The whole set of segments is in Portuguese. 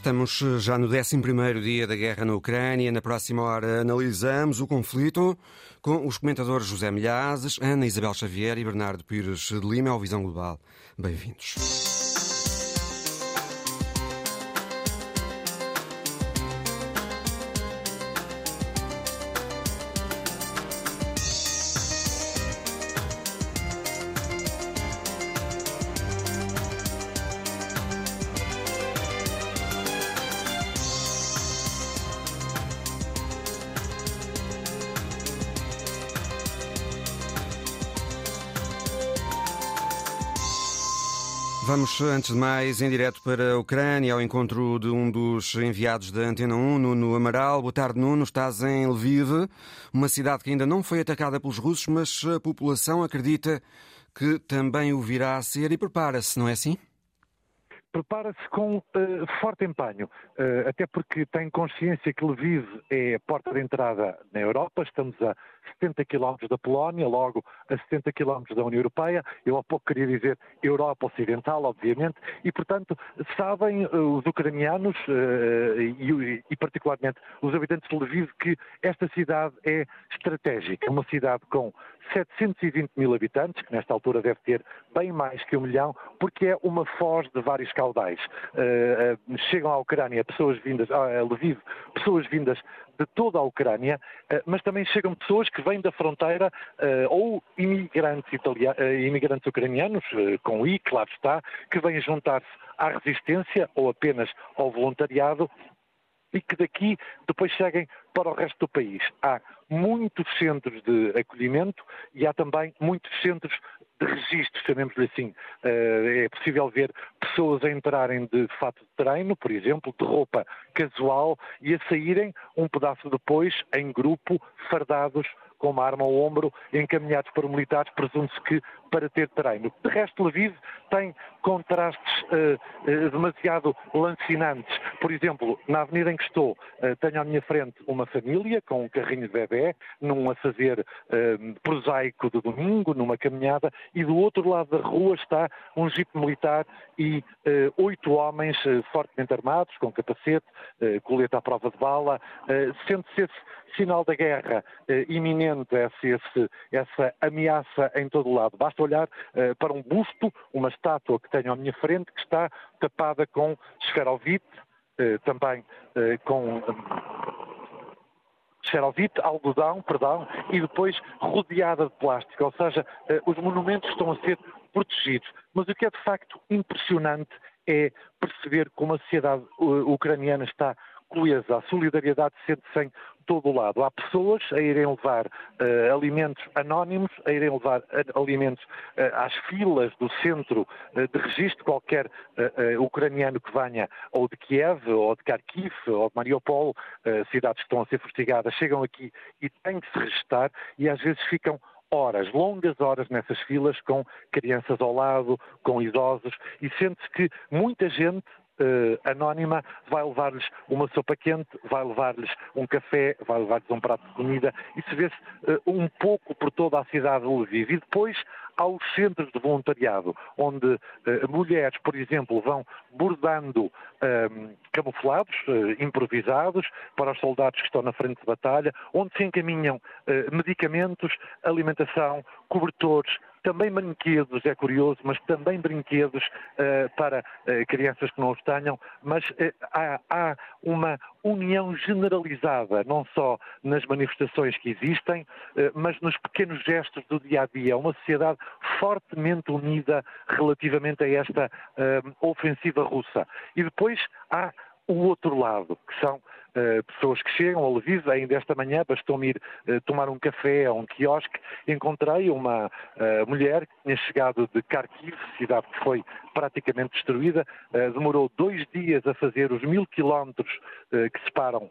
Estamos eh, já no 11 dia da guerra na Ucrânia. Na próxima hora analisamos o conflito com os comentadores José Milhazes, Ana Isabel Xavier e Bernardo Pires de Lima, ao Visão Global. Bem-vindos. Vamos, antes de mais, em direto para a Ucrânia, ao encontro de um dos enviados da Antena 1, Nuno Amaral. Boa tarde, Nuno. Estás em Lviv, uma cidade que ainda não foi atacada pelos russos, mas a população acredita que também o virá a ser e prepara-se, não é assim? Prepara-se com uh, forte empenho, uh, até porque tem consciência que Lviv é a porta de entrada na Europa, estamos a 70 quilómetros da Polónia, logo a 70 quilómetros da União Europeia, eu há pouco queria dizer Europa Ocidental, obviamente, e portanto sabem uh, os ucranianos e, e, particularmente os habitantes de Lviv que esta cidade é estratégica, é uma cidade com 720 mil habitantes, que nesta altura deve ter bem mais que um milhão, porque é uma foz de vários caudais. Uh, chegam à Ucrânia pessoas vindas, a Lviv, pessoas vindas de toda a Ucrânia, uh, mas também chegam pessoas que vêm da fronteira ou imigrantes, imigrantes ucranianos, com I, claro está, que vêm juntar-se à resistência ou apenas ao voluntariado e que daqui depois seguem para o resto do país. Há muitos centros de acolhimento e há também muitos centros de registro, chamemos-lhe assim. Eh, é possível ver pessoas a entrarem de fato de treino, por exemplo, de roupa casual e a saírem um pedaço depois em grupo, fardados com uma arma ao ombro, encaminhados para militares, presume-se que para ter treino. De resto, Lviv tem contrastes uh, uh, demasiado lancinantes. Por exemplo, na avenida em que estou, uh, tenho à minha frente uma família com um carrinho de bebê, num a fazer prosaico de domingo, numa caminhada, e do outro lado da rua está um jipe militar e oito homens fortemente armados, com capacete, colete à prova de bala. Sente-se esse sinal da guerra iminente, esse, essa ameaça em todo o lado. Basta olhar uh, para um busto, uma estátua que tenho à minha frente, que está tapada com esferovite, uh, também uh, com xerovite, algodão, perdão, e depois rodeada de plástico, ou seja, os monumentos estão a ser protegidos. Mas o que é de facto impressionante é perceber como a sociedade ucraniana está coesa, a solidariedade sente-se em todo o lado. Há pessoas a irem levar uh, alimentos anónimos, a irem levar uh, alimentos uh, às filas do centro de registro, qualquer ucraniano que venha ou de Kiev, ou de Kharkiv, ou de Mariupol, cidades que estão a ser fustigadas, chegam aqui e têm que se registrar e às vezes ficam horas, longas horas nessas filas, com crianças ao lado, com idosos, e sente-se que muita gente uh, anónima vai levar-lhes uma sopa quente, vai levar-lhes um café, vai levar-lhes um prato de comida. Isso vê-se uh, um pouco por toda a cidade de Lviv. E depois há os centros de voluntariado, onde uh, mulheres, por exemplo, vão bordando camuflados, improvisados, para os soldados que estão na frente de batalha, onde se encaminham medicamentos, alimentação, cobertores, também brinquedos, é curioso, mas também brinquedos uh, para uh, crianças que não os tenham, mas uh, há, há, uma união generalizada, não só nas manifestações que existem, mas nos pequenos gestos do dia a dia. Uma sociedade fortemente unida relativamente a esta ofensiva russa. E depois há o outro lado, que são pessoas que chegam ao Lviv, ainda esta manhã bastou-me ir uh, tomar um café a um quiosque, encontrei uma uh, mulher que tinha chegado de Kharkiv, cidade que foi praticamente destruída, demorou dois dias a fazer os mil quilómetros que separam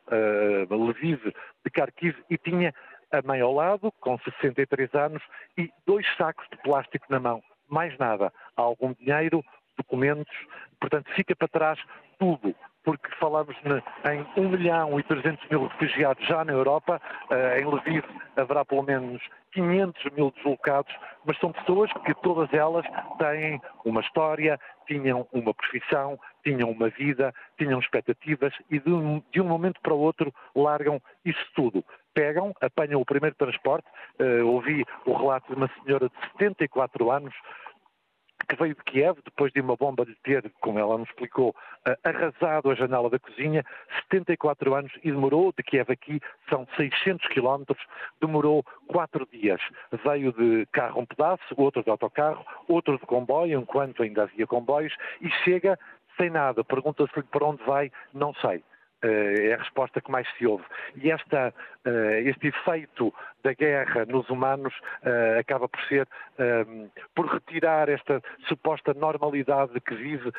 Lviv de Kharkiv e tinha a mãe ao lado, com 63 anos, e dois sacos de plástico na mão. Mais nada. Algum dinheiro, documentos, portanto fica para trás tudo porque falamos em 1 milhão e 300 mil refugiados já na Europa, eh, em Lviv haverá pelo menos 500 mil deslocados, mas são pessoas que todas elas têm uma história, tinham uma profissão, tinham uma vida, tinham expectativas e de um, de um momento para o outro largam isso tudo pegam, apanham o primeiro transporte. Uh, ouvi o relato de uma senhora de 74 anos que veio de Kiev, depois de uma bomba lhe ter, como ela nos explicou, uh, arrasado a janela da cozinha, 74 anos e demorou, de Kiev aqui, são 600 quilómetros, demorou quatro dias. Veio de carro um pedaço, outro de autocarro, outro de comboio, enquanto ainda havia comboios, e chega sem nada. Pergunta-se-lhe para onde vai, não sei. Eh, é a resposta que mais se ouve. E esta, eh, este efeito da guerra nos humanos eh, acaba por ser, por retirar esta suposta normalidade que vive,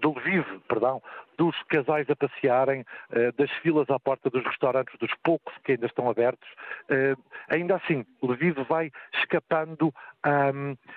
do Lviv, perdão, dos casais a passearem, das filas à porta dos restaurantes, dos poucos que ainda estão abertos. Ainda assim, Lviv vai escapando a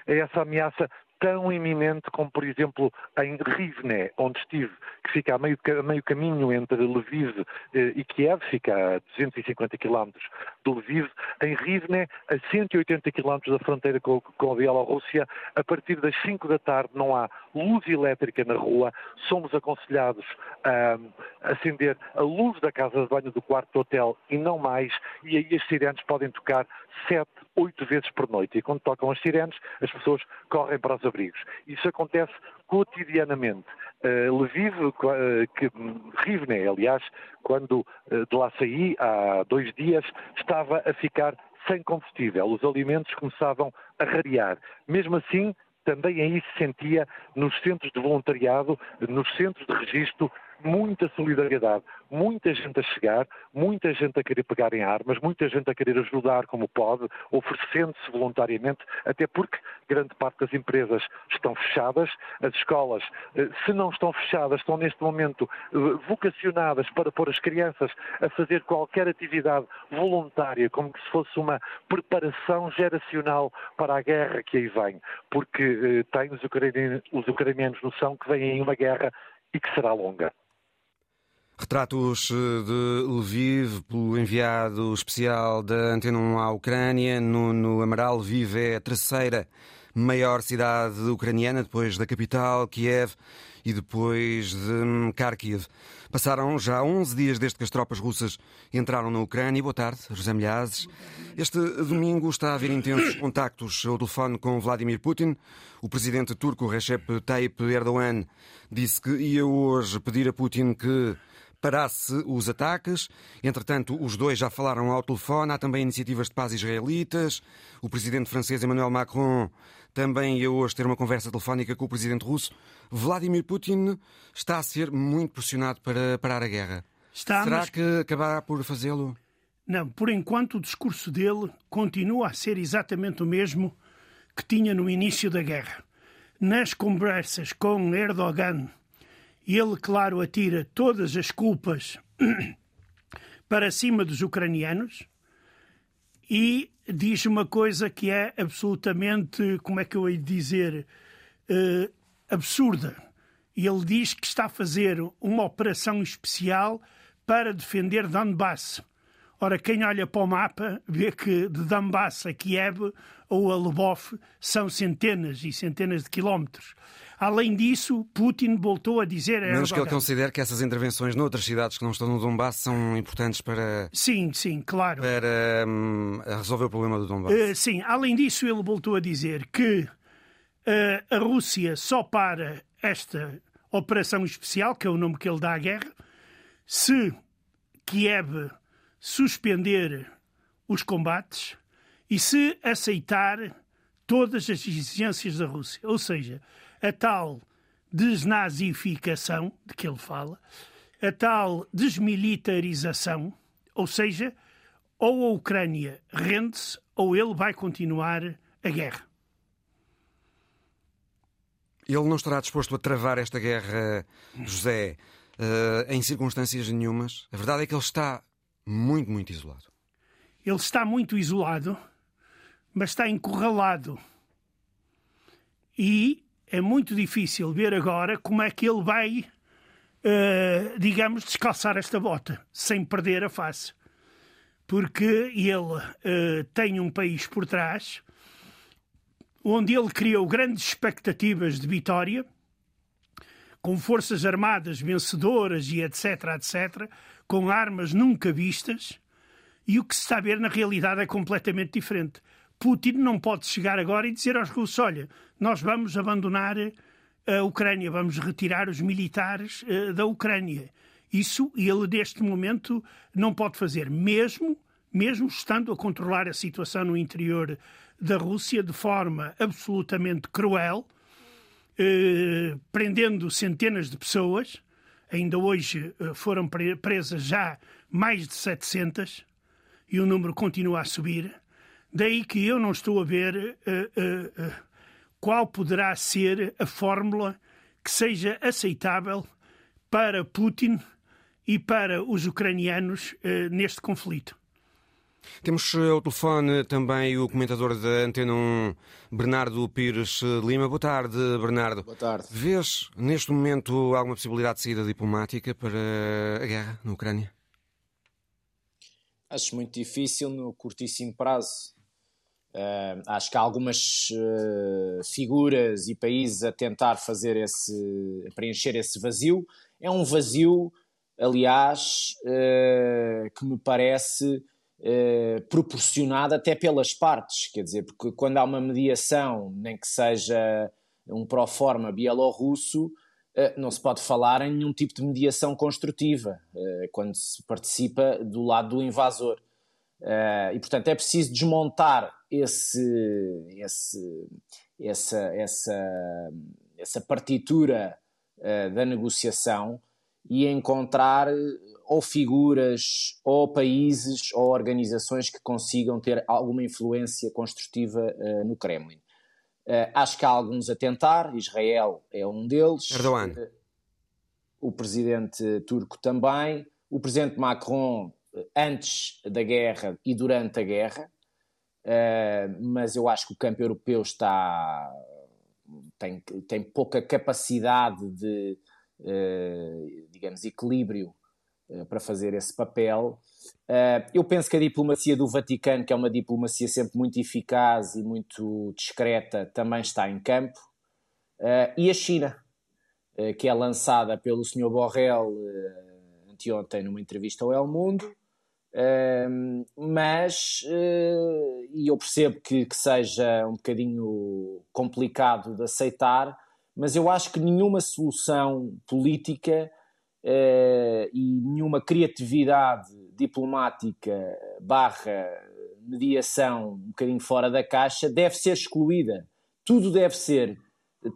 essa ameaça tão iminente como, por exemplo, em Rivne, onde estive, que fica a meio, a meio caminho entre Lviv eh, e Kiev, fica a 250 quilómetros de Lviv, em Rivne, a 180 quilómetros da fronteira com, com a Bielorrússia, a partir das 5 da tarde não há luz elétrica na rua, somos aconselhados a acender a luz da casa de banho do quarto do hotel e não mais, e aí as sirenes podem tocar sete, oito vezes por noite. E quando tocam as sirenes, as pessoas correm para os abrigos. Isso acontece cotidianamente. Uh, Lviv, uh, que, Rivne, aliás, quando uh, de lá saí, há dois dias, estava a ficar sem combustível. Os alimentos começavam a rarear. Mesmo assim, também aí se sentia nos centros de voluntariado, nos centros de registro, muita solidariedade, muita gente a chegar, muita gente a querer pegar em armas, muita gente a querer ajudar como pode, oferecendo-se voluntariamente, até porque grande parte das empresas estão fechadas, as escolas, eh, se não estão fechadas, estão neste momento eh, vocacionadas para pôr as crianças a fazer qualquer atividade voluntária, como se fosse uma preparação geracional para a guerra que aí vem, porque eh, têm os ucranianos, os ucranianos noção que vem aí uma guerra e que será longa. Retratos eh, de Lviv pelo enviado especial da Antena 1 à Ucrânia. Nuno Amaral, Lviv é a terceira maior cidade ucraniana, depois da capital, Kiev, e depois de Kharkiv. Passaram já 11 dias desde que as tropas russas entraram na Ucrânia. Boa tarde, José Milhazes. Este domingo está a haver intensos contactos ao telefone com Vladimir Putin. O presidente turco Recep Tayyip Erdogan disse que ia hoje pedir a Putin que parasse os ataques. Entretanto, os dois já falaram ao telefone. Há também iniciativas de paz israelitas. O presidente francês Emmanuel Macron também ia hoje ter uma conversa telefónica com o presidente russo. Vladimir Putin está a ser muito pressionado para parar a guerra. Está, Será mas... que acabará por fazê-lo? Não, por enquanto o discurso dele continua a ser exatamente o mesmo que tinha no início da guerra. Nas conversas com Erdogan ele, claro, atira todas as culpas para cima dos ucranianos e diz uma coisa que é absolutamente, como é que eu hei de dizer, uh, absurda. Ele diz que está a fazer uma operação especial para defender Donbass. Ora, quem olha para o mapa vê que de Donbass a Kiev ou a Lvov são centenas e centenas de quilómetros. Além disso, Putin voltou a dizer... A Menos que ele considere que essas intervenções noutras cidades que não estão no Donbass são importantes para... Sim, sim, claro. Para hum, resolver o problema do Donbass. Uh, sim, além disso, ele voltou a dizer que uh, a Rússia só para esta operação especial, que é o nome que ele dá à guerra, se Kiev suspender os combates e se aceitar todas as exigências da Rússia. Ou seja, a tal desnazificação de que ele fala, a tal desmilitarização, ou seja, ou a Ucrânia rende-se ou ele vai continuar a guerra. Ele não estará disposto a travar esta guerra, José, uh, em circunstâncias nenhumas. A verdade é que ele está muito, muito isolado. Ele está muito isolado, mas está encurralado. E é muito difícil ver agora como é que ele vai, uh, digamos, descalçar esta bota sem perder a face. Porque ele uh, tem um país por trás onde ele criou grandes expectativas de vitória, com forças armadas vencedoras e etc, etc, com armas nunca vistas, e o que se está a ver na realidade é completamente diferente. Putin não pode chegar agora e dizer aos russos: olha, nós vamos abandonar a Ucrânia, vamos retirar os militares uh, da Ucrânia. Isso ele, neste momento, não pode fazer, mesmo, mesmo estando a controlar a situação no interior da Rússia de forma absolutamente cruel, eh, prendendo centenas de pessoas. Ainda hoje eh, foram presas já mais de 700 e o número continua a subir. Daí que eu não estou a ver eh, eh, eh, qual poderá ser a fórmula que seja aceitável para Putin e para os ucranianos neste conflito. Temos ao telefone também o comentador da Antena 1, Bernardo Pires Lima. Boa tarde, Bernardo. Boa tarde. Vês neste momento alguma possibilidade de saída diplomática para a guerra na Ucrânia? Acho muito difícil no curtíssimo prazo. Uh, acho que há algumas uh, figuras e países a tentar fazer esse, a preencher esse vazio. É um vazio, aliás, uh, que me parece proporcionado até pelas partes. Quer dizer, porque quando há uma mediação, nem que seja um pró-forma bielorrusso, não se pode falar em nenhum tipo de mediação construtiva quando se participa do lado do invasor. E, portanto, é preciso desmontar esse, esse, essa, essa, essa partitura uh, da negociação e encontrar ou figuras, ou países, ou organizações que consigam ter alguma influência construtiva uh, no Kremlin. acho que há alguns a tentar, Israel é um deles. Erdogan. o presidente turco também. O presidente Macron antes da guerra e durante a guerra, uh, mas eu acho que o campo europeu está tem, tem pouca capacidade de, uh, digamos, equilíbrio uh, para fazer esse papel. eu penso que a diplomacia do Vaticano, que é uma diplomacia sempre muito eficaz e muito discreta, também está em campo. e a China, que é lançada pelo Sr. Borrell anteontem numa entrevista ao El Mundo, mas, uh, e eu percebo que, que, seja um bocadinho complicado de aceitar, mas eu acho que nenhuma solução política uh, e nenhuma criatividade diplomática barra mediação um bocadinho fora da caixa deve ser excluída. Tudo deve ser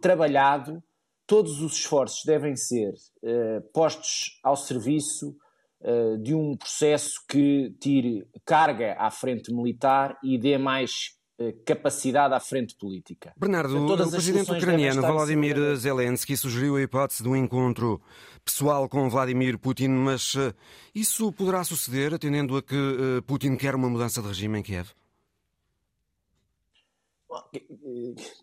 trabalhado, todos os esforços devem ser uh, postos ao serviço uh, de um processo que tire carga à frente militar e dê mais uh, capacidade à frente política. Bernardo, o presidente ucraniano Volodymyr Zelensky sugeriu a hipótese de um encontro pessoal com Vladimir Putin, mas uh, isso poderá suceder atendendo a que Putin quer uma mudança de regime em Kiev?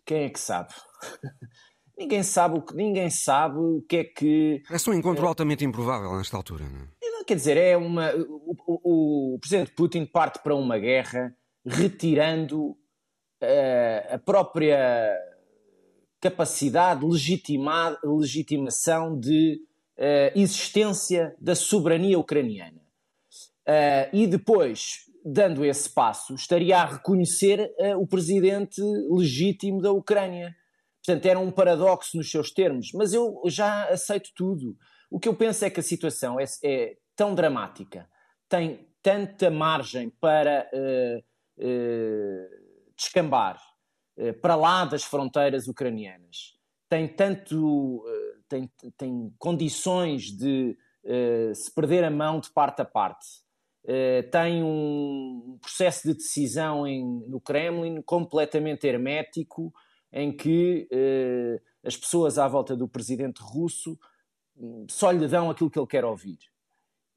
Quem é que sabe? ninguém sabe o que ninguém sabe o que é que. É um encontro altamente improvável nesta altura, não é? Quer dizer, é uma. O, o, o presidente Putin parte para uma guerra retirando uh, a própria capacidade, legitima, legitimação de uh, existência da soberania ucraniana. Uh, e depois, dando esse passo, estaria a reconhecer o presidente legítimo da Ucrânia. Portanto, era um paradoxo nos seus termos, mas eu já aceito tudo. O que eu penso é que a situação é, é tão dramática, tem tanta margem para uh, uh, descambar uh, para lá das fronteiras ucranianas, tem tanto tem, tem condições de se perder a mão de parte a parte. tem um processo de decisão em, no Kremlin completamente hermético, em que as pessoas à volta do presidente russo hum, só lhe dão aquilo que ele quer ouvir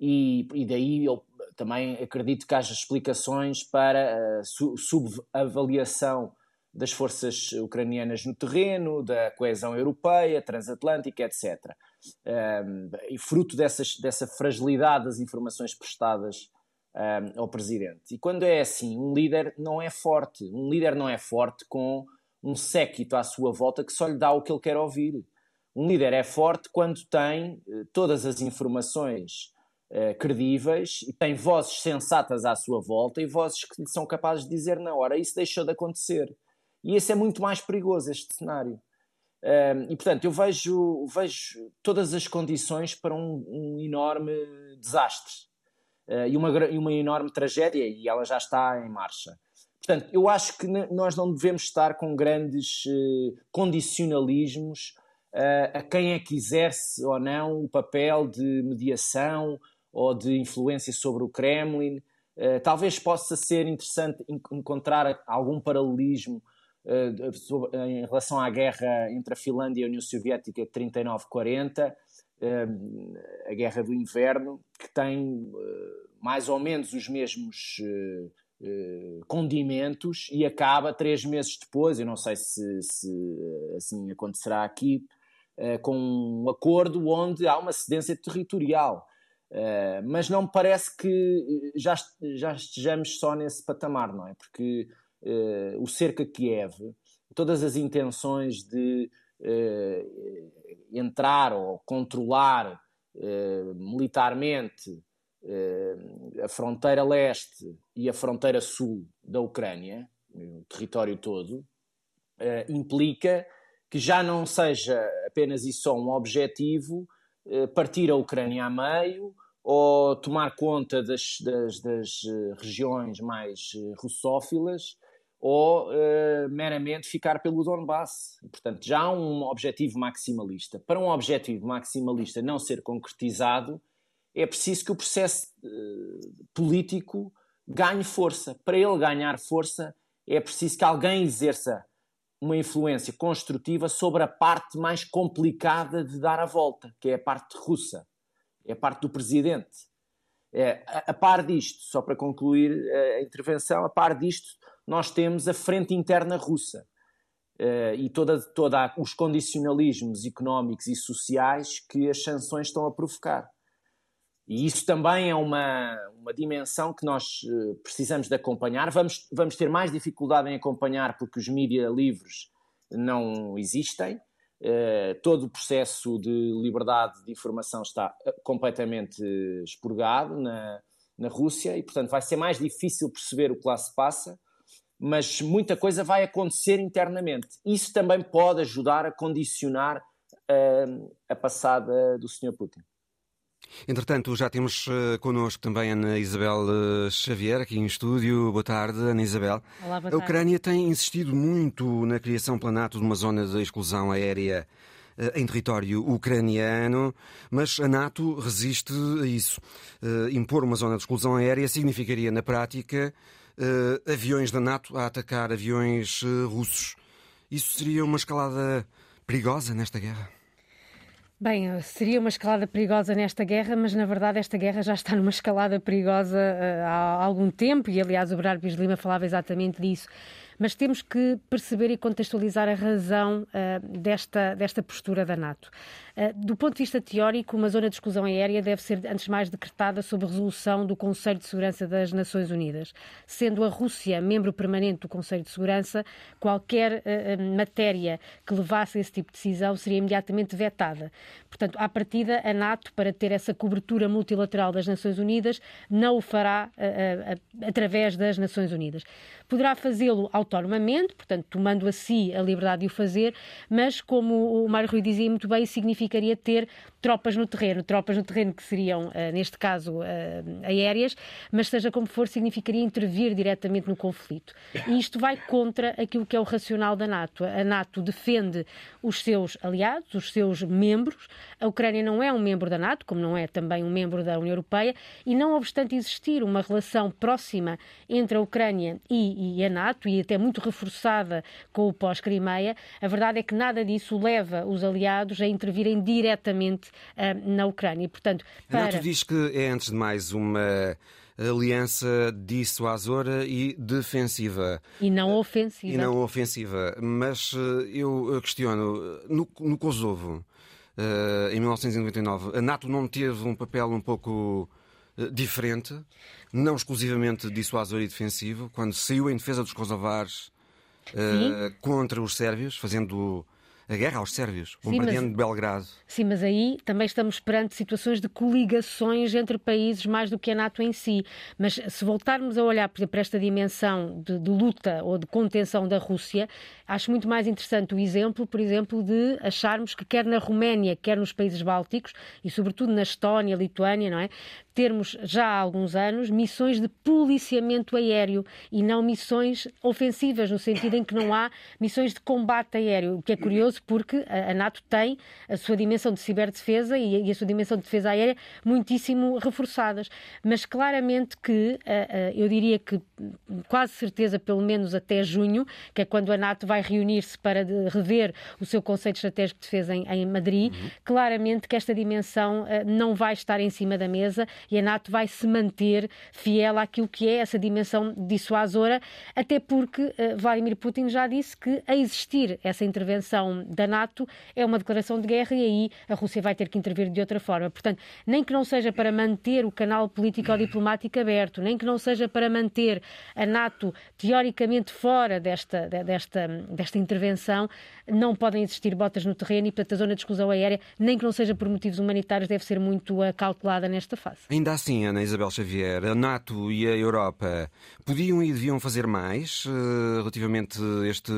e, e daí eu também acredito que haja explicações para a subavaliação das forças ucranianas no terreno, da coesão europeia, transatlântica, etc. Um, e fruto dessas, dessa fragilidade das informações prestadas um, ao presidente. E quando é assim, um líder não é forte. Um líder não é forte com um séquito à sua volta que só lhe dá o que ele quer ouvir. Um líder é forte quando tem uh, todas as informações uh, credíveis e tem vozes sensatas à sua volta e vozes que são capazes de dizer: não, ora, isso deixou de acontecer. E esse é muito mais perigoso, este cenário. Uh, e, portanto, eu vejo, vejo todas as condições para um, um enorme desastre uh, e, uma, e uma enorme tragédia, e ela já está em marcha. Portanto, eu acho que nós não devemos estar com grandes uh, condicionalismos uh, a quem é que exerce ou não o papel de mediação ou de influência sobre o Kremlin. Uh, talvez possa ser interessante encontrar algum paralelismo em relação à guerra entre a Finlândia e a União Soviética de 39-40, a guerra do inverno, que tem mais ou menos os mesmos eh, condimentos e acaba três meses depois, eu não sei se, se eh, assim acontecerá aqui, com um acordo onde há uma cedência territorial. Uh, mas não me parece que já, já estejamos só nesse patamar, não é? Porque o cerca Kiev, todas as intenções de entrar ou controlar militarmente a fronteira leste e a fronteira sul da Ucrânia, o território todo, eh, implica que já não seja apenas e só um objetivo eh, partir a Ucrânia a meio ou tomar conta das, das, das eh, regiões mais russófilas ou uh, meramente ficar pelo Donbass. Portanto, já há um objetivo maximalista. Para um objetivo maximalista não ser concretizado, é preciso que o processo uh, político ganhe força. Para ele ganhar força, é preciso que alguém exerça uma influência construtiva sobre a parte mais complicada de dar a volta, que é a parte russa, é parte do presidente. É, a, a par disto, só para concluir a intervenção, a par disto, nós temos a frente interna russa. Uh, e todos toda os condicionalismos económicos e sociais que as sanções estão a provocar. E isso também é uma, uma dimensão que nós uh, precisamos de acompanhar. Vamos, vamos ter mais dificuldade em acompanhar porque os mídias livres não existem. Uh, todo o processo de liberdade de informação está eh, completamente expurgado na, na Rússia e, portanto, vai ser mais difícil perceber o que lá se passa, mas muita coisa vai acontecer internamente. Isso também pode ajudar a condicionar uh, a passada do Sr. Putin. Entretanto, já temos uh, connosco também Ana Isabel uh, Xavier, aqui em estúdio. Boa tarde, Ana Isabel. Olá, boa tarde. A Ucrânia tem insistido muito na criação planato de uma zona de exclusão aérea uh, em território ucraniano, mas a NATO resiste a isso. impor uma zona de exclusão aérea significaria, na prática, aviões da NATO a atacar aviões russos. Isso seria uma escalada perigosa nesta guerra? Bem, seria uma escalada perigosa nesta guerra, mas na verdade esta guerra já está numa escalada perigosa uh, há algum tempo e, aliás, o Bernardo Pires Lima falava exatamente disso mas temos que perceber e contextualizar a razão uh, desta, desta postura da NATO. Uh, do ponto de vista teórico, uma zona de exclusão aérea deve ser, antes de mais, decretada sob resolução do Conselho de Segurança das Nações Unidas. Sendo a Rússia membro permanente do Conselho de Segurança, qualquer uh, matéria que levasse a esse tipo de decisão seria imediatamente vetada. Portanto, à partida, a NATO, para ter essa cobertura multilateral das Nações Unidas, não o fará através das Nações Unidas. Poderá fazê-lo autonomamente, portanto, tomando a si a liberdade de o fazer, mas, como o Mário Rui dizia muito bem, significaria ter tropas no terreno, tropas no terreno que seriam, uh, neste caso, uh, aéreas, mas seja como for, significaria intervir diretamente no conflito. E isto vai contra aquilo que é o racional da NATO. A NATO defende os seus aliados, os seus membros. A Ucrânia não é um membro da NATO, como não é também um membro da União Europeia, e não obstante existir uma relação próxima entre a Ucrânia e, e a NATO, e até muito reforçada com o pós-Crimeia, a verdade é que nada disso leva os aliados a intervirem diretamente uh, na Ucrânia. Portanto, para... A NATO diz que é, antes de mais, uma aliança dissuasora e defensiva. E não ofensiva. E não ofensiva. Mas eh, eu questiono, no, no Kosovo, uh, em 1999, a NATO não teve um papel um pouco uh, diferente, não exclusivamente dissuasor e defensivo, quando saiu em defesa dos kosovares uh, contra os sérvios, fazendo a guerra aos sérvios, bombardeando mas, Belgrado. Sim, mas aí também estamos perante situações de coligações entre países mais do que a NATO em si. Mas se voltarmos a olhar, por exemplo, para esta dimensão de, de luta ou de contenção da Rússia, acho muito mais interessante o exemplo, por exemplo, de acharmos que quer na Roménia, quer nos países bálticos, e sobretudo na Estónia, Lituânia, não é? termos já há alguns anos missões de policiamento aéreo e não missões ofensivas, no sentido em que não há missões de combate aéreo, o que é curioso porque a NATO tem a sua dimensão de ciberdefesa e a sua dimensão de defesa aérea muitíssimo reforçadas. Mas claramente que eh, eh, eu diria que quase certeza, pelo menos até junho, que é quando a NATO vai reunir-se para rever o seu conceito estratégico de defesa em, Madrid, uhum. claramente que esta dimensão eh, não vai estar em cima da mesa e a NATO vai se manter fiel àquilo que é essa dimensão dissuasora, até porque uh, Vladimir Putin já disse que a existir essa intervenção da NATO é uma declaração de guerra e aí a Rússia vai ter que intervir de outra forma. Portanto, nem que não seja para manter o canal político ou diplomático aberto, nem que não seja para manter a NATO teoricamente fora desta, desta, desta intervenção, não podem existir botas no terreno e, portanto, a zona de exclusão aérea, nem que não seja por motivos humanitários, deve ser muito cautelada nesta fase. Ainda assim, Ana Isabel Xavier, a NATO e a Europa podiam e deviam fazer mais uh, relativamente a este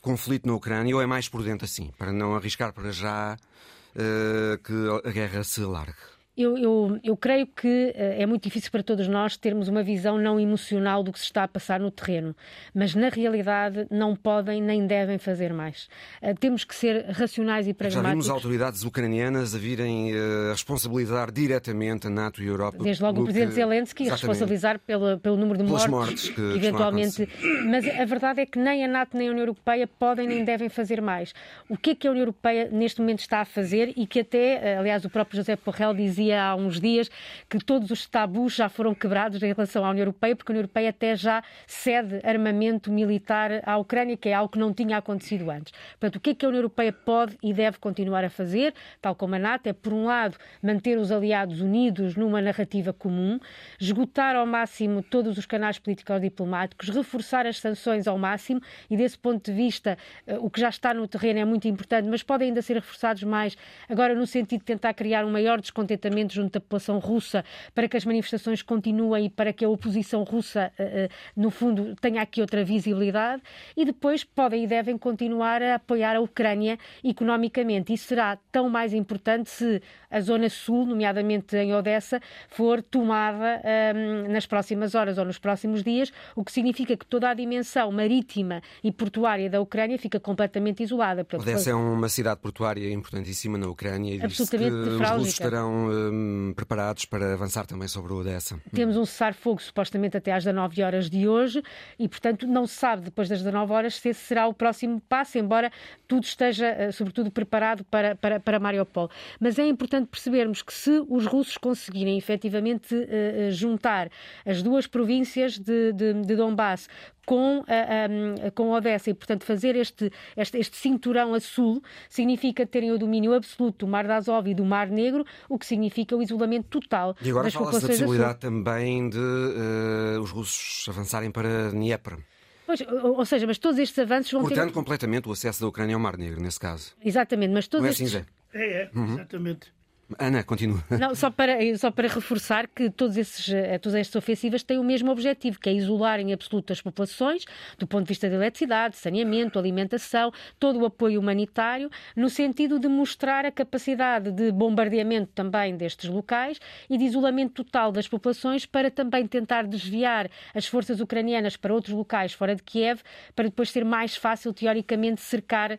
conflito na Ucrânia ou é mais prudente assim, para não arriscar para já uh, que a guerra se largue? Eu, eu, eu, creio que uh, é muito difícil para todos nós termos uma visão não emocional do que se está a passar no terreno, mas na realidade não podem nem devem fazer mais. Uh, temos que ser racionais e pragmáticos. Já vimos autoridades ucranianas a virem uh, responsabilizar diretamente a NATO e a Europa. Desde logo o presidente que... Zelensky Exatamente. responsabilizar pelo, pelo número de mortes, mortes que, eventualmente. Mas a verdade é que nem a NATO nem a União Europeia podem nem devem fazer mais. O que é que a União Europeia neste momento está a fazer e que até, aliás, o próprio José Porrel dizia dizia há uns dias que todos os tabus já foram quebrados em relação à União Europeia, porque a União Europeia até já cede armamento militar à Ucrânia, que é algo que não tinha acontecido antes. Portanto, o que é que a União Europeia pode e deve continuar a fazer, tal como a NATO, é, por um lado, manter os aliados unidos numa narrativa comum, esgotar ao máximo todos os canais políticos diplomáticos, reforçar as sanções ao máximo e, desse ponto de vista, eh, o que já está no terreno é muito importante, mas podem ainda ser reforçados mais, agora no sentido de tentar criar um maior descontentamento junto da população russa para que as manifestações continuem e para que a oposição russa, eh, eh, no fundo, tenha aqui outra visibilidade e depois podem e devem continuar a apoiar a Ucrânia economicamente. Isso será tão mais importante se a zona sul, nomeadamente em Odessa, for tomada ehm, nas próximas horas ou nos próximos dias, o que significa que toda a dimensão marítima e portuária da Ucrânia fica completamente isolada. Portanto, Odessa é uma cidade portuária importantíssima na Ucrânia e absolutamente que os russos estarão um, preparados para avançar também sobre o Odessa. Temos um cessar-fogo supostamente até às 19 horas de hoje e, portanto, não se sabe depois das 19 horas se esse será o próximo passo, embora tudo esteja, eh, sobretudo, preparado para, para, para Mariupol. Mas é importante percebermos que se os russos conseguirem efetivamente uh, juntar as duas províncias de, de, de Donbass com, uh, um, com Odessa e, portanto, fazer este, este, este, cinturão a sul significa terem o domínio absoluto do Mar de Azov e do Mar Negro, o que significa o isolamento total e agora das fala-se da possibilidade também de uh, os russos avançarem para Dnieper. Pois, ou seja, mas todos estes avanços vão Portanto, ter... completamente o acesso da Ucrânia ao Mar Negro, nesse caso. Exatamente, mas todos Não é estes... assim, Zé? É, é, uhum. exatamente. Ana, continua. Não, só para, só para reforçar que todos esses, eh, todas estas ofensivas têm o mesmo objetivo, que é isolar em absoluto as populações, do ponto de vista de eletricidade, saneamento, alimentação, todo o apoio humanitário, no sentido de mostrar a capacidade de bombardeamento também destes locais e de isolamento total das populações para também tentar desviar as forças ucranianas para outros locais fora de Kiev, para depois ser mais fácil, teoricamente, cercar uh,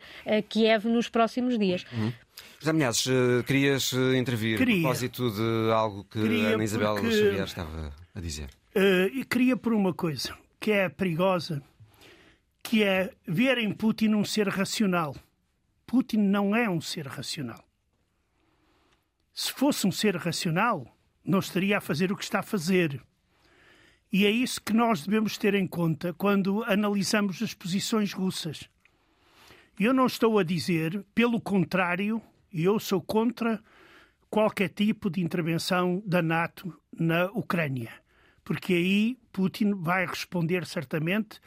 Kiev nos próximos dias. Uhum. José Milhazes, eh, querias eh, intervir queria. a propósito de algo que a Ana Isabel porque, Xavier estava a dizer? Uh, queria por uma coisa que é perigosa, que é ver em Putin um ser racional. Putin não é um ser racional. Se fosse um ser racional, não estaria a fazer o que está a fazer. E é isso que nós devemos ter em conta quando analisamos as posições russas. Eu não estou a dizer, pelo contrário, eu sou contra qualquer tipo de intervenção da NATO na Ucrânia, porque aí Putin vai responder certamente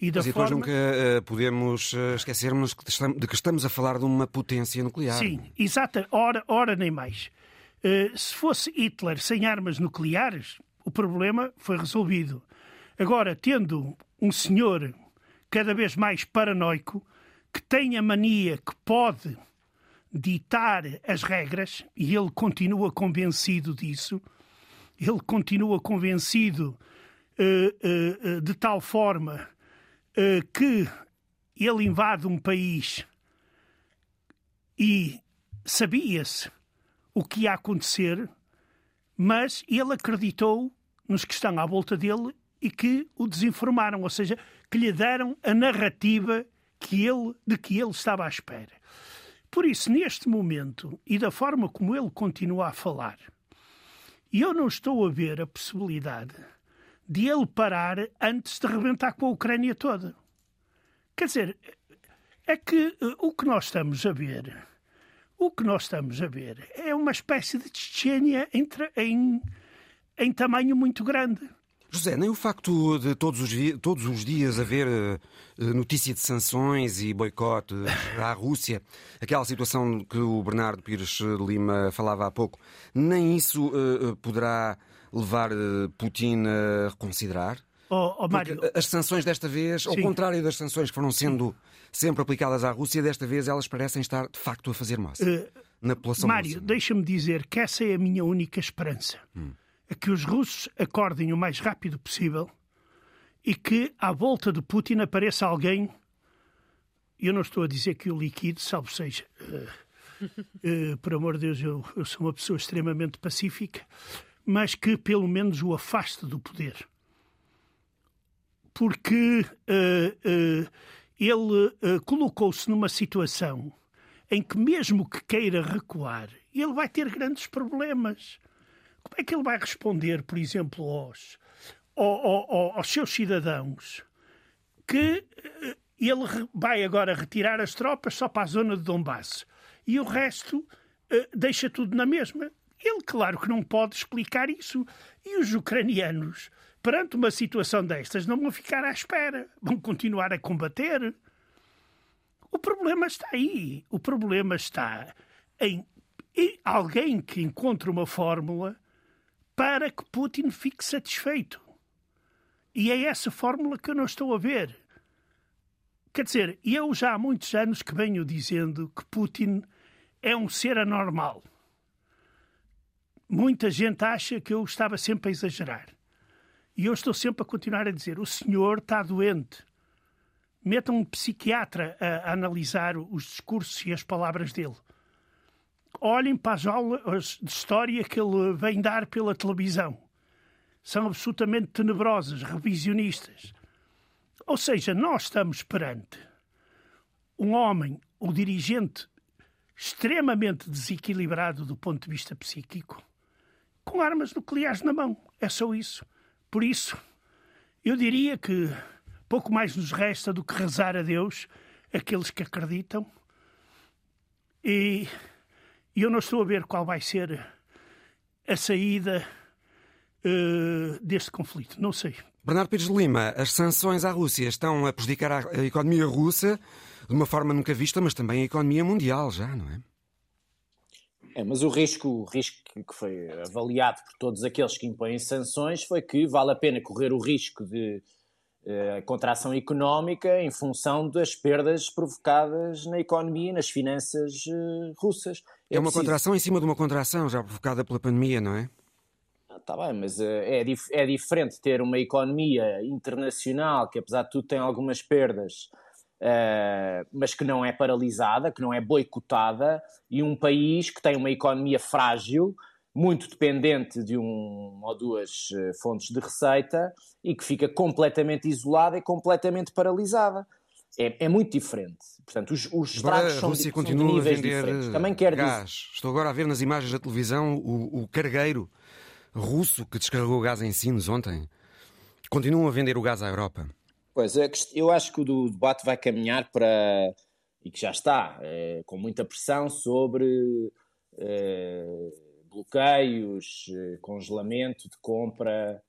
E da Mas depois forma... nunca uh, podemos uh, esquecermos de que estamos a falar de uma potência nuclear. Sim, exata, ora, ora nem mais. Uh, se fosse Hitler sem armas nucleares, o problema foi resolvido. Agora, tendo um senhor cada vez mais paranoico, que tem a mania que pode ditar as regras, e ele continua convencido disso, ele continua convencido uh, uh, de tal forma que ele invade um país e sabia-se o que ia acontecer, mas ele acreditou nos que estão à volta dele e que o desinformaram, ou seja, que lhe deram a narrativa que ele, de que ele estava à espera. Por isso, neste momento, e da forma como ele continua a falar, eu não estou a ver a possibilidade de ele parar antes de rebentar com a Ucrânia toda. Quer dizer, é que eh, o que nós estamos a ver, o que nós estamos a ver é uma espécie de Chechênia em, em, em tamanho muito grande. José, nem o facto de todos os, todos os dias haver uh, notícia de sanções e boicote à Rússia, aquela situação que o Bernardo Pires de Lima falava há pouco, nem isso uh, poderá levar uh, Putin a reconsiderar? Oh, oh, Mário... as sanções desta vez, Sim. ao contrário das sanções que foram sendo sempre aplicadas à Rússia, desta vez elas parecem estar de facto a fazer massa na população Mário, deixa-me dizer que essa é a minha única esperança. Hum a que os russos acordem o mais rápido possível e que à volta de Putin apareça alguém. Eu não estou a dizer que o liquide, salvo seja. Uh, uh, por amor de Deus, eu, eu, sou uma pessoa extremamente pacífica, mas que pelo menos o afaste do poder. Porque uh, ele colocou-se numa situação em que, mesmo que queira recuar, ele vai ter grandes problemas. Como é que ele vai responder, por exemplo, aos, aos, aos seus cidadãos que eh, ele vai agora retirar as tropas só para a zona de Donbass e o resto uh, deixa tudo na mesma? Ele, claro que não pode explicar isso. E os ucranianos, perante uma situação destas, não vão ficar à espera, vão continuar a combater. O problema está aí. O problema está em alguém que encontre uma fórmula para que Putin fique satisfeito. E é essa fórmula que eu não estou a ver. Quer dizer, eu já há muitos anos que venho dizendo que Putin é um ser anormal. Muita gente acha que eu estava sempre a exagerar. E eu estou sempre a continuar a dizer: o senhor está doente. Metam um psiquiatra a, a analisar os discursos e as palavras dele olhem para as aulas de história que ele vem dar pela televisão. São absolutamente tenebrosas, revisionistas. Ou seja, nós estamos perante um homem, um dirigente extremamente desequilibrado do ponto de vista psíquico, com armas nucleares na mão. É só isso. Por isso, eu diria que pouco mais nos resta do que rezar a Deus, aqueles que acreditam, e e eu não estou a ver qual vai ser a saída uh, deste conflito. Não sei. Bernardo Pires de Lima, as sanções à Rússia estão a prejudicar a economia russa de uma forma nunca vista, mas também a economia mundial já, não é? É, mas o risco, o risco que foi avaliado por todos aqueles que impõem sanções foi que vale a pena correr o risco de a contração económica em função das perdas provocadas na economia e nas finanças uh, russas. É, é uma preciso... contração em cima de uma contração já provocada pela pandemia, não é? Está ah, bem, mas uh, é, dif é diferente ter uma economia internacional que, apesar de tudo, tem algumas perdas, uh, mas que não é paralisada, que não é boicotada, e um país que tem uma economia frágil muito dependente de um ou duas eh, fontes de receita e que fica completamente isolada e completamente paralisada. É, é muito diferente. Portanto, os, os estragos são, são de níveis diferentes. Também quer gás. Dizer... Estou agora a ver nas imagens da televisão o, o cargueiro russo que descarregou gás em Sines ontem. Continuam a vender o gás à Europa. Pois, é, eu acho que o debate vai caminhar para, e que já está, é, com muita pressão sobre é, bloqueios, eh, congelamento de compra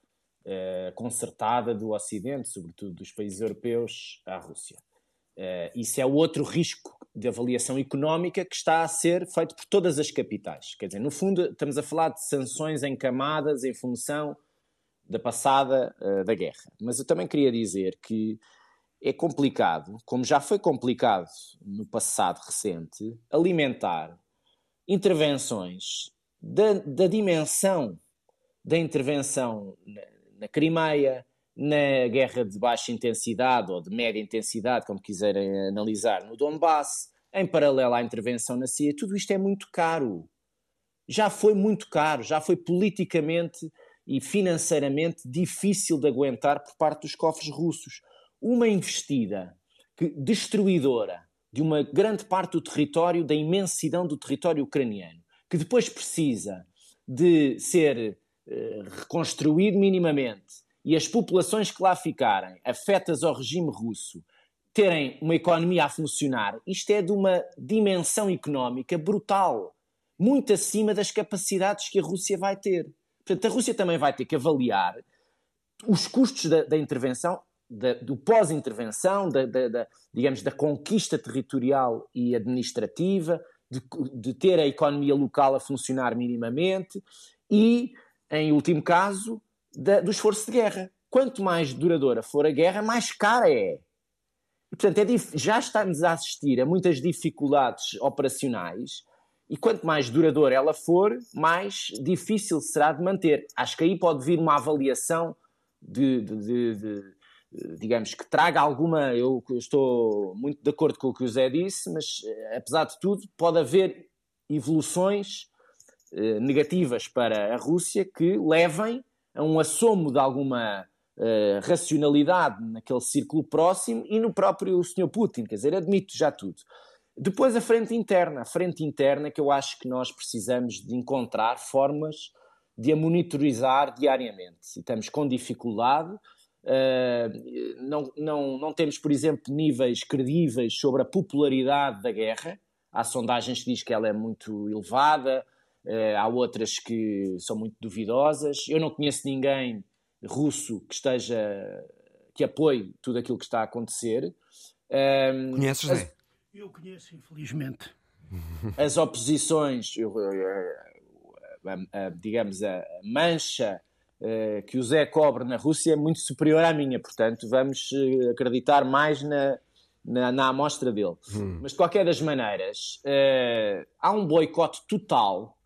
uh, concertada do Ocidente, sobretudo dos países europeus, à Rússia. Uh, isso é outro risco de avaliação económica que está a ser feito por todas as capitais. Quer dizer, no fundo, estamos a falar de sanções em camadas em função da passada da guerra. Mas eu também queria dizer que é complicado, como já foi complicado no passado recente, alimentar intervenções da, da dimensão da intervenção na, na Crimeia, na guerra de baixa intensidade ou de média intensidade, como quiserem analisar, no Donbass, em paralelo à intervenção na Síria, tudo isto é muito caro. Já foi muito caro, já foi politicamente e financeiramente difícil de aguentar por parte dos cofres russos. Uma investida que, destruidora de uma grande parte do território, da imensidão do território ucraniano, que depois precisa de ser eh, reconstruído minimamente e as populações que lá ficarem afetas ao regime russo terem uma economia a funcionar, isto é de uma dimensão económica brutal, muito acima das capacidades que a Rússia vai ter. Portanto, a Rússia também vai ter que avaliar os custos da, da intervenção, da, do pós-intervenção, da, da, digamos, da conquista territorial e administrativa, de, de ter a economia local a funcionar minimamente e, em último caso, da, do esforço de guerra. Quanto mais duradoura for a guerra, mais cara é. E, portanto, é, já estamos a assistir a muitas dificuldades operacionais e quanto mais duradoura ela for, mais difícil será de manter. Acho que aí pode vir uma avaliação de, de, de, de digamos, que traga alguma. Eu estou muito de acordo com o que o Zé disse, mas eh, apesar de tudo, pode haver evoluções eh, negativas para a Rússia que levem a um assomo de alguma uh, racionalidade naquele círculo próximo e no próprio Sr. Putin, quer dizer, admito já tudo. Depois a frente interna, a frente interna que eu acho que nós precisamos de encontrar formas de a monitorizar diariamente. Estamos com dificuldade, uh, não, não, não temos, por exemplo, níveis credíveis sobre a popularidade da guerra. Há sondagens que dizem que ela é muito elevada, Uh, há outras que são muito duvidosas. Eu não conheço ninguém russo que esteja que apoie tudo aquilo que está a acontecer. Um, ehm, Conheces, as, Eu conheço, infelizmente. As oposições, eu, a, a, digamos, a mancha que o Zé cobre na Rússia é muito superior à minha, portanto, vamos uh, acreditar mais na, na, na amostra dele. Hum. Mas, de qualquer das maneiras, uh, há um boicote total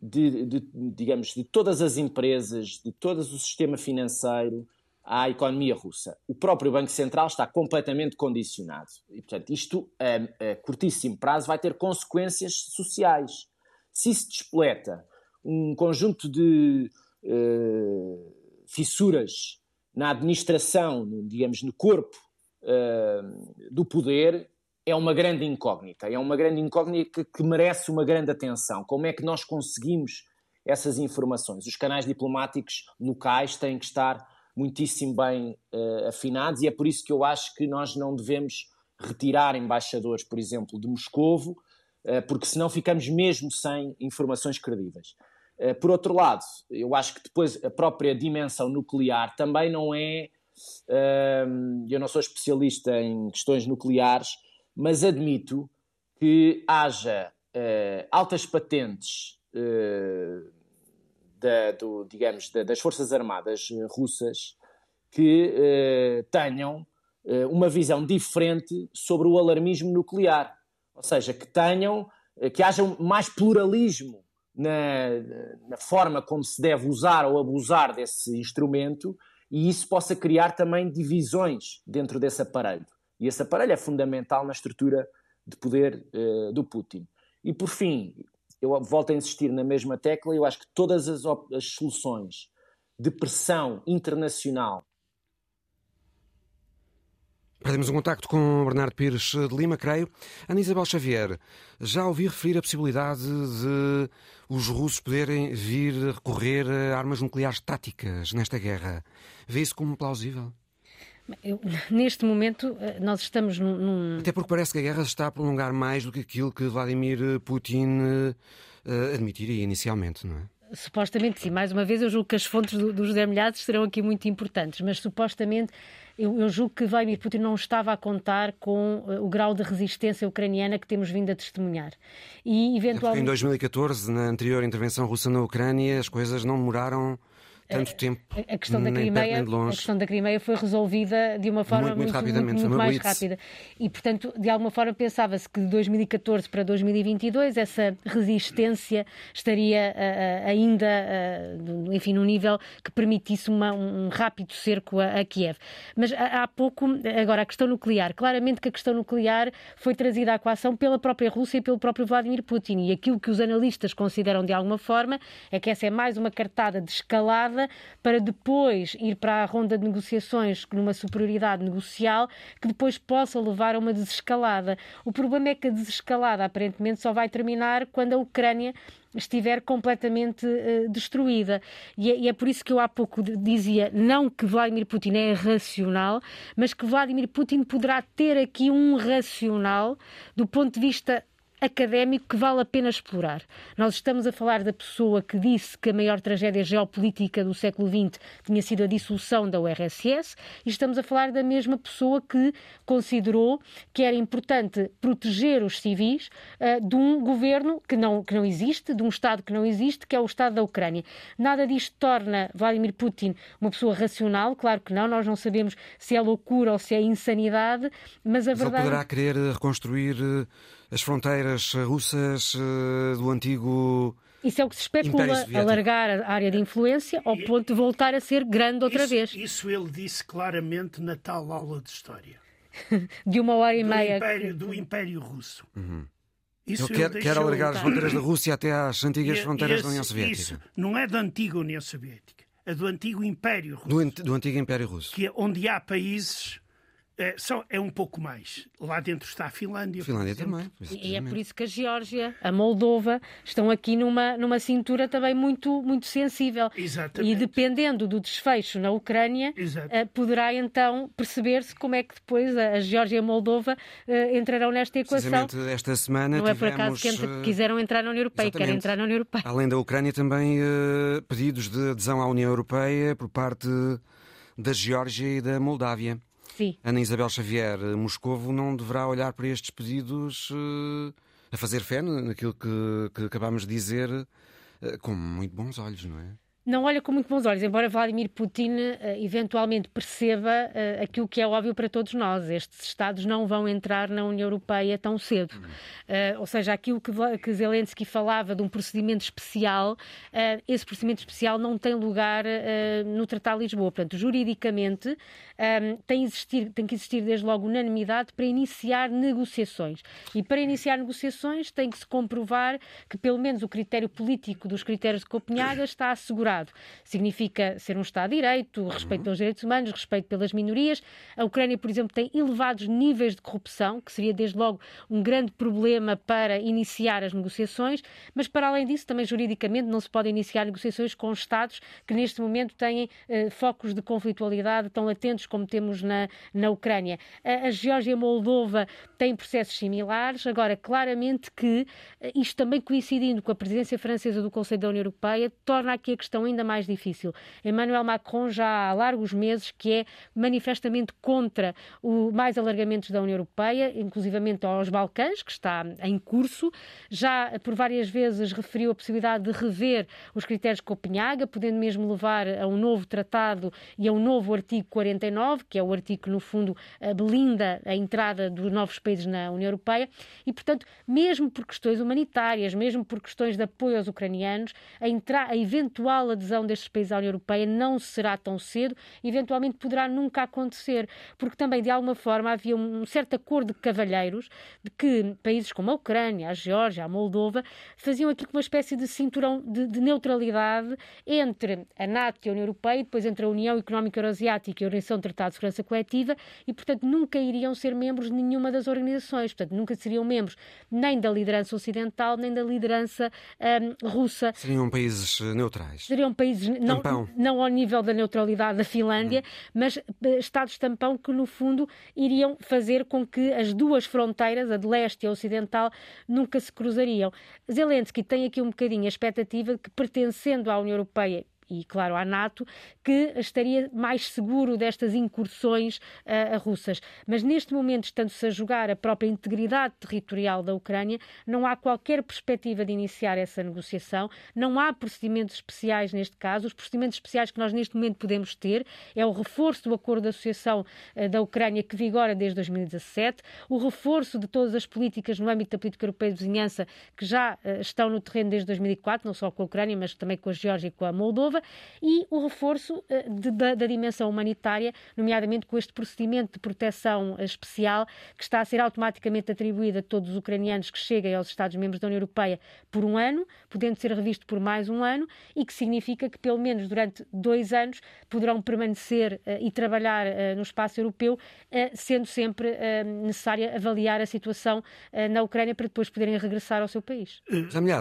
de, de, digamos, de todas as empresas, de todo o sistema financeiro à economia russa. O próprio Banco Central está completamente condicionado. E, portanto, isto a, a curtíssimo prazo vai ter consequências sociais. Se se despoleta um conjunto de uh, fissuras na administração, digamos, no corpo uh, do poder, é uma grande incógnita. É uma grande incógnita que, merece uma grande atenção. Como é que nós conseguimos essas informações? Os canais diplomáticos locais têm que estar muitíssimo bem uh, afinados e é por isso que eu acho que nós não devemos retirar embaixadores, por exemplo, de Moscovo, porque senão ficamos mesmo sem informações credíveis. Uh, por outro lado, eu acho que depois a própria dimensão nuclear também não é. eu não sou especialista em questões nucleares, mas admito que haja uh, altas patentes uh, da, do, digamos, da, das Forças Armadas russas que tenham uma visão diferente sobre o alarmismo nuclear. Ou seja, que tenham, que haja mais pluralismo na, na, forma como se deve usar ou abusar desse instrumento e isso possa criar também divisões dentro desse aparelho. E esse aparelho é fundamental na estrutura de poder uh, do Putin. E por fim, eu volto a insistir na mesma tecla, eu acho que todas as, as soluções de pressão internacional Perdemos um contacto com Bernardo Pires de Lima, creio. Ana Isabel Xavier, já ouvi referir a possibilidade de os russos poderem vir recorrer a armas nucleares táticas nesta guerra. Vê isso como plausível? Eu, neste momento, eh, nós estamos num. Até porque parece que a guerra se está a prolongar mais do que aquilo que Vladimir Putin uh, admitiria inicialmente, não é? Supostamente sim. Mais uma vez, eu julgo que as fontes do, do José Milhazes serão aqui muito importantes, mas supostamente eu, eu, julgo que Vladimir Putin não estava a contar com uh, o grau de resistência ucraniana que temos vindo a testemunhar. E, eventualmente... Em 2014, na anterior intervenção russa na Ucrânia, as coisas não demoraram tanto tempo. A, a questão da Crimeia, a questão da Crimeia foi resolvida de uma forma muito, muito, rapidamente, muito, muito mais rápida. E, portanto, de alguma forma pensava-se que de 2014 para 2022 essa resistência estaria uh, ainda, uh, enfim, num nível que permitisse uma, um rápido cerco a, a Kiev. Mas há, há pouco, agora, a questão nuclear. Claramente que a questão nuclear foi trazida à coação pela própria Rússia e pelo próprio Vladimir Putin. E aquilo que os analistas consideram de alguma forma é que essa é mais uma cartada de escalada para depois ir para a ronda de negociações numa superioridade negocial que depois possa levar a uma desescalada. O problema é que a desescalada aparentemente só vai terminar quando a Ucrânia estiver completamente uh, destruída. E é, e é, por isso que eu há pouco dizia não que Vladimir Putin é racional, mas que Vladimir Putin poderá ter aqui um racional do ponto de vista académico que vale a pena explorar. Nós estamos a falar da pessoa que disse que a maior tragédia geopolítica do século XX tinha sido a dissolução da URSS e estamos a falar da mesma pessoa que considerou que era importante proteger os civis uh, de um governo que não, que não existe, de um Estado que não existe, que é o Estado da Ucrânia. Nada disto torna Vladimir Putin uma pessoa racional, claro que não, nós não sabemos se é loucura ou se é insanidade, mas a mas verdade... Ele poderá querer reconstruir eh, as fronteiras russas eh, do antigo. Isso é o que se especula, alargar a área de influência ao ponto de voltar a ser grande outra isso, vez. Isso ele disse claramente na tal aula de História. de uma hora e do meia. Império, do Império Russo. Uhum. Isso ele quer, quer alargar as fronteiras da Rússia até às antigas e, fronteiras esse, da União Soviética. Isso não é da antiga União Soviética, é do antigo Império Russo. Do, do antigo Império Russo. Que é onde há países é, só, é um pouco mais. Lá dentro está a Finlândia. Finlândia também. E é por isso que a Geórgia, a Moldova, estão aqui numa, numa cintura também muito, muito sensível. Exatamente. E dependendo do desfecho na Ucrânia, uh, poderá então perceber-se como é que depois a, a Geórgia e a Moldova uh, entrarão nesta equação. esta semana Não é por acaso que entre, uh... quiseram entrar na União Europeia, querem entrar na União Europeia. Além da Ucrânia, também pedidos de adesão à União Europeia por parte da Geórgia e da Moldávia. Sim. Ana Isabel Xavier, Moscovo não deverá olhar para estes pedidos uh, a fazer fé naquilo que, que acabámos de dizer uh, com muito bons olhos, não é? não olha com muito bons olhos, embora Vladimir Putin uh, eventualmente perceba aquilo que é óbvio para todos nós. Estes Estados não vão entrar na União Europeia tão cedo. Uh, ou seja, aquilo que, que, Zelensky falava de um procedimento especial, esse procedimento especial não tem lugar no Tratado de Lisboa. Portanto, juridicamente, um, tem, existir, tem que existir desde logo unanimidade para iniciar negociações. E para iniciar negociações tem que se comprovar que pelo menos o critério político dos critérios de Copenhaga está assegurado. Significa ser um Estado de Direito, respeito pelos direitos humanos, respeito pelas minorias. A Ucrânia, por exemplo, tem elevados níveis de corrupção, que seria desde logo um grande problema para iniciar as negociações, mas para além disso, também juridicamente não se pode iniciar negociações com Estados que neste momento têm eh, focos de conflitualidade tão latentes como temos na, na Ucrânia. A, a Geórgia e a Moldova têm processos similares, agora, claramente que eh, isto também coincidindo com a presidência francesa do Conselho da União Europeia, torna aqui a questão ainda mais difícil. Emmanuel Macron já há largos meses que é manifestamente contra o mais alargamentos da União Europeia, inclusivamente aos Balcãs, que está em curso. Já por várias vezes referiu a possibilidade de rever os critérios de Copenhaga, podendo mesmo levar a um novo tratado e a um novo artigo 49, que é o artigo que, no fundo, blinda a entrada dos novos países na União Europeia. E, portanto, mesmo por questões humanitárias, mesmo por questões de apoio aos ucranianos, a, entrar, a eventual adesão destes países à União Europeia não será tão cedo, eventualmente poderá nunca acontecer, porque também de alguma forma havia um certo acordo de cavalheiros de que países como a Ucrânia, a Geórgia, a Moldova faziam aqui uma espécie de cinturão de, de neutralidade entre a NATO e a União Europeia, e depois entre a União Económica Eurasiática e a Organização Tratado de Segurança Coletiva, e portanto nunca iriam ser membros de nenhuma das organizações, portanto nunca seriam membros nem da liderança ocidental nem da liderança um, russa. Seriam países neutrais seriam países não, não ao nível da neutralidade da Finlândia, hum. mas eh, Estados tampão que, no fundo, iriam fazer com que as duas fronteiras, a de leste e a ocidental, nunca se cruzariam. Zelensky tem aqui um bocadinho a expectativa de que, pertencendo à União Europeia e, claro, à NATO, que estaria mais seguro destas incursões uh, russas. Mas neste momento, estando-se a jogar a própria integridade territorial da Ucrânia, não há qualquer perspectiva de iniciar essa negociação, não há procedimentos especiais neste caso. Os procedimentos especiais que nós neste momento podemos ter é o reforço do acordo de associação uh, da Ucrânia que vigora desde 2017, o reforço de todas as políticas no âmbito da política europeia de vizinhança que já uh, estão no terreno desde 2004, não só com a Ucrânia, mas também com a Geórgia e com a Moldova e o reforço eh, de, da, da, dimensão humanitária, nomeadamente com este procedimento de proteção especial que está a ser automaticamente atribuído a todos os ucranianos que cheguem aos Estados-membros da União Europeia por um ano, podendo ser revisto por mais um ano, e que significa que pelo menos durante dois anos poderão permanecer uh, e trabalhar uh, no espaço europeu, uh, sendo sempre necessário avaliar a situação na Ucrânia para depois poderem regressar ao seu país.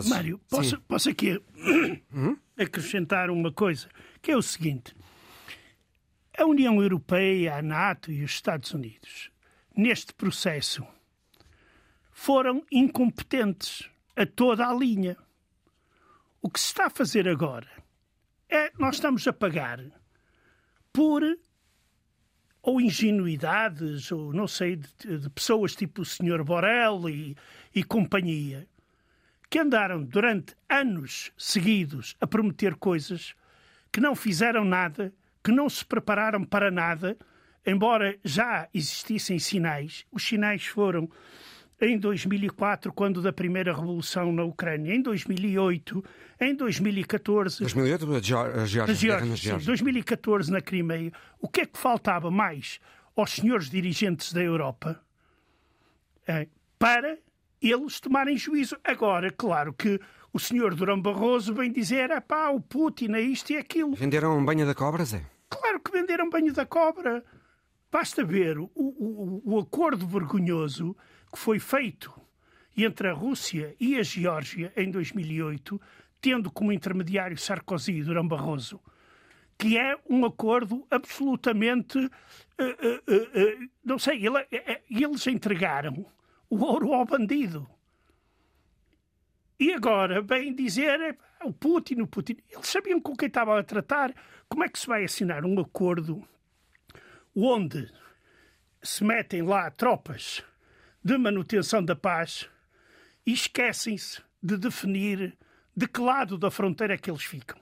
Mário, posso, posso aqui uhum acrescentar uma coisa, que é o seguinte: a União Europeia, a NATO e os Estados Unidos, neste processo, foram incompetentes a toda a linha. O que se está a fazer agora é nós estamos a pagar por ou ingenuidades, ou não sei, de, de pessoas tipo o Sr. Borrell e, e companhia, que andaram durante anos seguidos a prometer coisas, que não fizeram nada, que não se prepararam para nada, embora já existissem sinais. Os sinais foram em 2004, quando da primeira revolução na Ucrânia, em 2008, em 2014. 2008, a Geórgia. Sim, 2014, na Crimeia. O que é que faltava mais aos senhores dirigentes da Europa é, para eles tomarem juízo. Agora, claro que o senhor Durão Barroso vem dizer: é pá, o Putin é isto e aquilo. Venderam banho da cobra, Zé? Claro que venderam banho da cobra. Basta ver o, o, o acordo vergonhoso que foi feito entre a Rússia e a Geórgia em 2008, tendo como intermediário Sarkozy e Durão Barroso, que é um acordo absolutamente. Uh, uh, uh, não sei, ele, eles entregaram o ouro ao bandido. E agora vem dizer o Putin, o Putin. Eles sabiam com quem estavam a tratar. Como é que se vai assinar um acordo onde se metem lá tropas de manutenção da paz e esquecem-se de definir de que lado da fronteira é que eles ficam?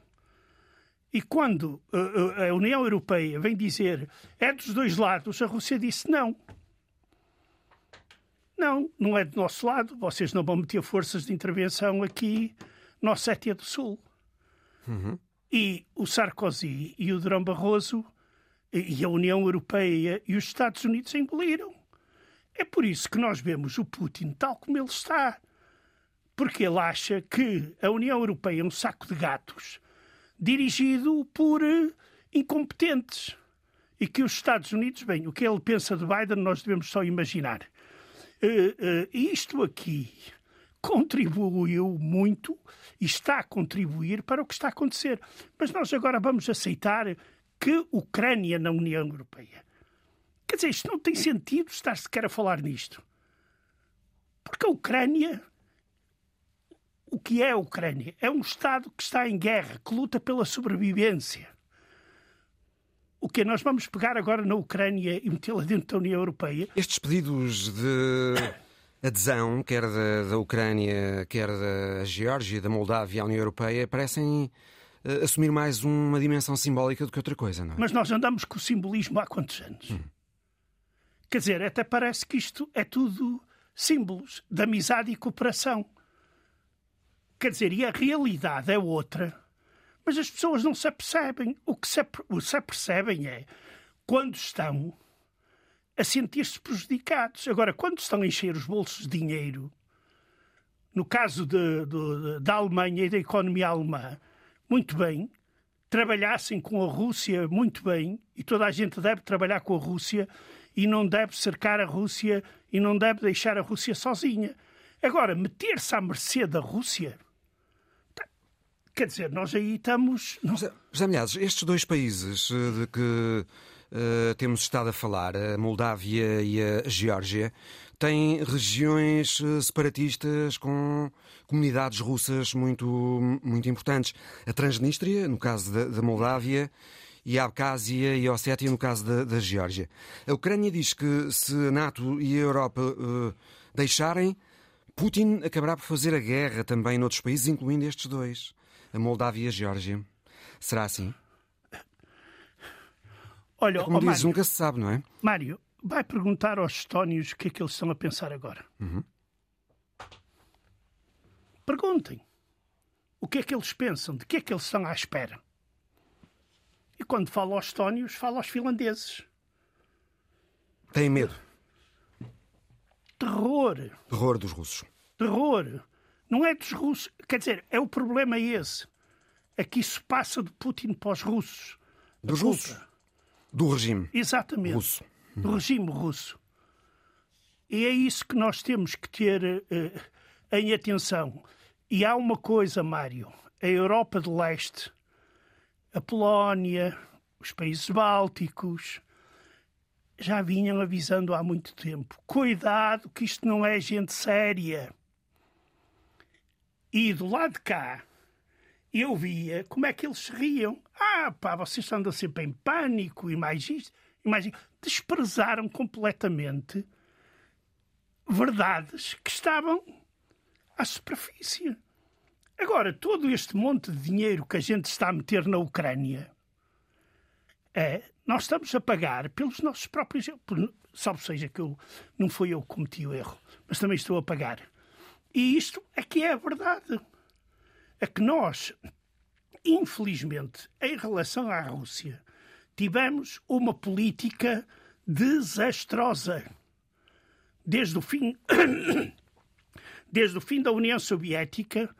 E quando a União Europeia vem dizer é dos dois lados, a Rússia disse não. Não, não é do nosso lado. Vocês não vão meter forças de intervenção aqui na Ossétia do Sul. Uhum. E o Sarkozy e o Durão Barroso e a União Europeia e os Estados Unidos engoliram. É por isso que nós vemos o Putin tal como ele está. Porque ele acha que a União Europeia é um saco de gatos dirigido por eh, incompetentes. E que os Estados Unidos, bem, o que ele pensa de Biden, nós devemos só imaginar. Uh, isto aqui contribuiu muito e está a contribuir para o que está a acontecer. Mas nós agora vamos aceitar que Ucrânia na União Europeia. Quer dizer, isto não tem sentido estar sequer a falar nisto. Porque a Ucrânia. O que é a Ucrânia? É um Estado que está em guerra, que luta pela sobrevivência. O que nós vamos pegar agora na Ucrânia e metê-la dentro da União Europeia? Estes pedidos de adesão, quer da, da Ucrânia, quer da Geórgia, da Moldávia à União Europeia, parecem uh, assumir mais uma dimensão simbólica do que outra coisa, não é? Mas nós andamos com o simbolismo há quantos anos? Hum. Quer dizer, até parece que isto é tudo símbolos de amizade e cooperação. Quer dizer, e a realidade é outra. Mas as pessoas não se apercebem. O que se, se apercebem é quando estão a sentir-se prejudicados. Agora, quando estão a encher os bolsos de dinheiro, no caso de, de, da Alemanha e da economia alemã, muito bem, trabalhassem com a Rússia muito bem, e toda a gente deve trabalhar com a Rússia e não deve cercar a Rússia e não deve deixar a Rússia sozinha. Agora, meter-se à mercê da Rússia quer dizer, nós aí estamos. José, José Milhares, estes dois países eh, de que uh, temos estado a falar, a Moldávia e a Geórgia, têm regiões separatistas com comunidades russas muito, muito importantes. A Transnistria, no caso da, da Moldávia, e a Abcásia e a Ossétia, no caso da, da Geórgia. A Ucrânia diz que se a NATO e a Europa uh, deixarem, Putin acabará por fazer a guerra também noutros países, incluindo estes dois, a Moldávia e a Geórgia. Será assim? Olha, é como oh, dizes, Mário, nunca se sabe, não é? Mário, vai perguntar aos estónios o que é que eles estão a pensar agora. Uhum. Perguntem. O que é que eles pensam? De que é que eles estão à espera? E quando falo aos estónios, falo aos finlandeses. Têm medo. Terror. Terror dos russos. Terror. Não é dos russos. Quer dizer, é o problema esse. É que isso passa de Putin para os russos. Dos russos. Do regime. Exatamente. Russo. Do regime russo. E é isso que nós temos que ter uh, em atenção. E há uma coisa, Mário. A Europa de Leste, a Polónia, os países bálticos, já vinham avisando há muito tempo. Cuidado, que isto não é gente séria. E do lado de cá, eu via como é que eles riam. Ah, pá, vocês andam sempre em pânico e mais isto, e mais. Desprezaram completamente verdades que estavam à superfície. Agora, todo este monte de dinheiro que a gente está a meter na Ucrânia, é, nós estamos a pagar pelos nossos próprios. Por, salvo seja que eu, não foi eu que cometi o erro, mas também estou a pagar. E isto é que é a verdade. É que nós, infelizmente, em relação à Rússia, tivemos uma política desastrosa. Desde o fim, desde o fim da União Soviética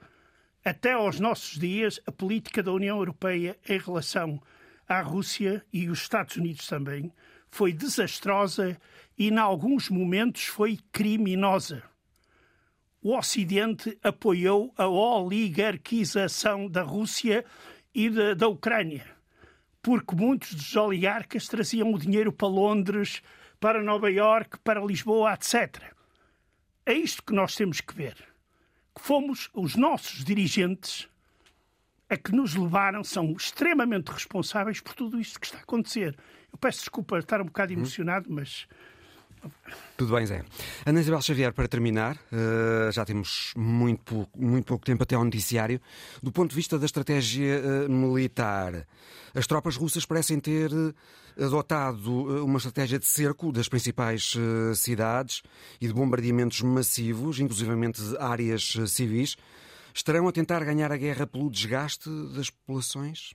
até aos nossos dias, a política da União Europeia em relação à Rússia e os Estados Unidos também foi desastrosa e, em alguns momentos, foi criminosa. O Ocidente apoiou a oligarquização da Rússia e de, da Ucrânia, porque muitos dos oligarcas traziam o dinheiro para Londres, para Nova Iorque, para Lisboa, etc. É isto que nós temos que ver. Que fomos os nossos dirigentes a que nos levaram, são extremamente responsáveis por tudo isto que está a acontecer. Eu peço desculpa estar um bocado emocionado, mas. Tudo bem, Zé. Ana Isabel Xavier, para terminar, uh, já temos muito pouco, muito pouco tempo até ao noticiário. Do ponto de vista da estratégia uh, militar, as tropas russas parecem ter eh, adotado uma estratégia de cerco das principais cidades e de bombardeamentos massivos, inclusivamente de áreas civis. Estarão a tentar ganhar a guerra pelo desgaste das populações?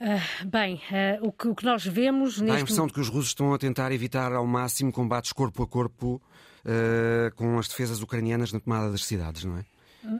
Uh, bem, uh, o, que, o, que, nós vemos. Neste... Dá a impressão de que os russos estão a tentar evitar ao máximo combates corpo a corpo uh, com as defesas ucranianas na tomada das cidades, não é?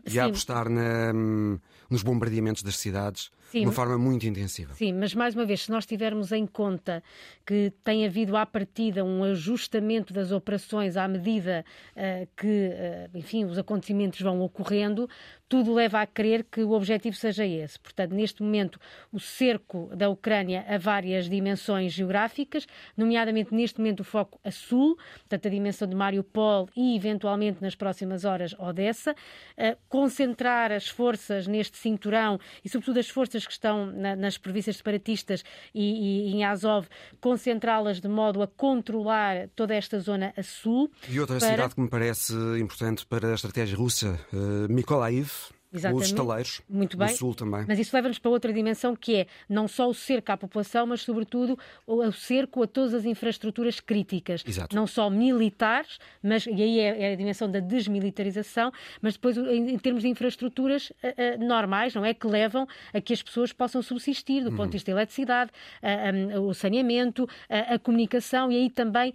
E Sim. a apostar na, hum, nos bombardeamentos das cidades Sim, de uma forma muito intensiva. Sim, mas mais uma vez, se nós tivermos em conta que tem havido à partida um ajustamento das operações à medida uh, que, uh, enfim, os acontecimentos vão ocorrendo, tudo leva a crer que o objetivo seja esse. Portanto, neste momento, o cerco da Ucrânia a várias dimensões geográficas, nomeadamente neste momento o foco a sul, portanto, a dimensão de Mariupol e, eventualmente, nas próximas horas, Odessa, uh, concentrar as forças neste cinturão e, sobretudo, as forças que estão na, nas províncias separatistas e, e em Azov, concentrá-las de modo a controlar toda esta zona a sul. E outra para... cidade que me parece importante para a estratégia russa, uh, Mykolaiv, Exatamente. Os estaleiros, Muito bem. do Sul também. Mas isso leva-nos para outra dimensão que é não só o cerco à população, mas sobretudo o cerco a todas as infraestruturas críticas. Exato. Não só militares, mas, e aí é, é a dimensão da desmilitarização, mas depois em, em termos de infraestruturas uh, uh, normais, não é? Que levam a que as pessoas possam subsistir do uhum. ponto de vista da eletricidade, uh, um, o saneamento, a comunicação e aí também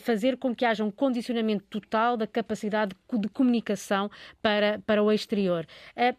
fazer com que haja um condicionamento total da capacidade de comunicação para, para o exterior.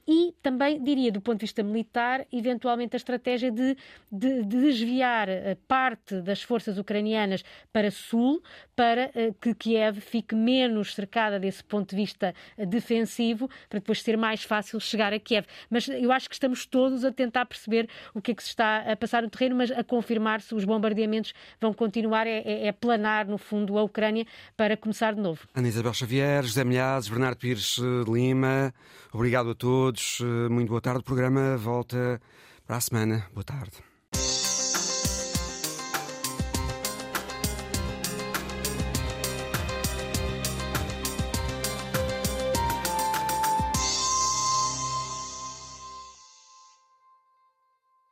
E também, diria, do ponto de vista militar, eventualmente a estratégia de, de, de desviar parte das forças ucranianas para sul, para que Kiev fique menos cercada desse ponto de vista defensivo, para depois ser mais fácil chegar a Kiev. Mas eu acho que estamos todos a tentar perceber o que é que se está a passar no terreno, mas a confirmar se os bombardeamentos vão continuar, é, é, é planar, no fundo, a Ucrânia para começar de novo. Ana Isabel Xavier, José Milhazes, Bernardo Pires Lima, obrigado a todos, muito boa tarde. O programa volta para a semana. Boa tarde.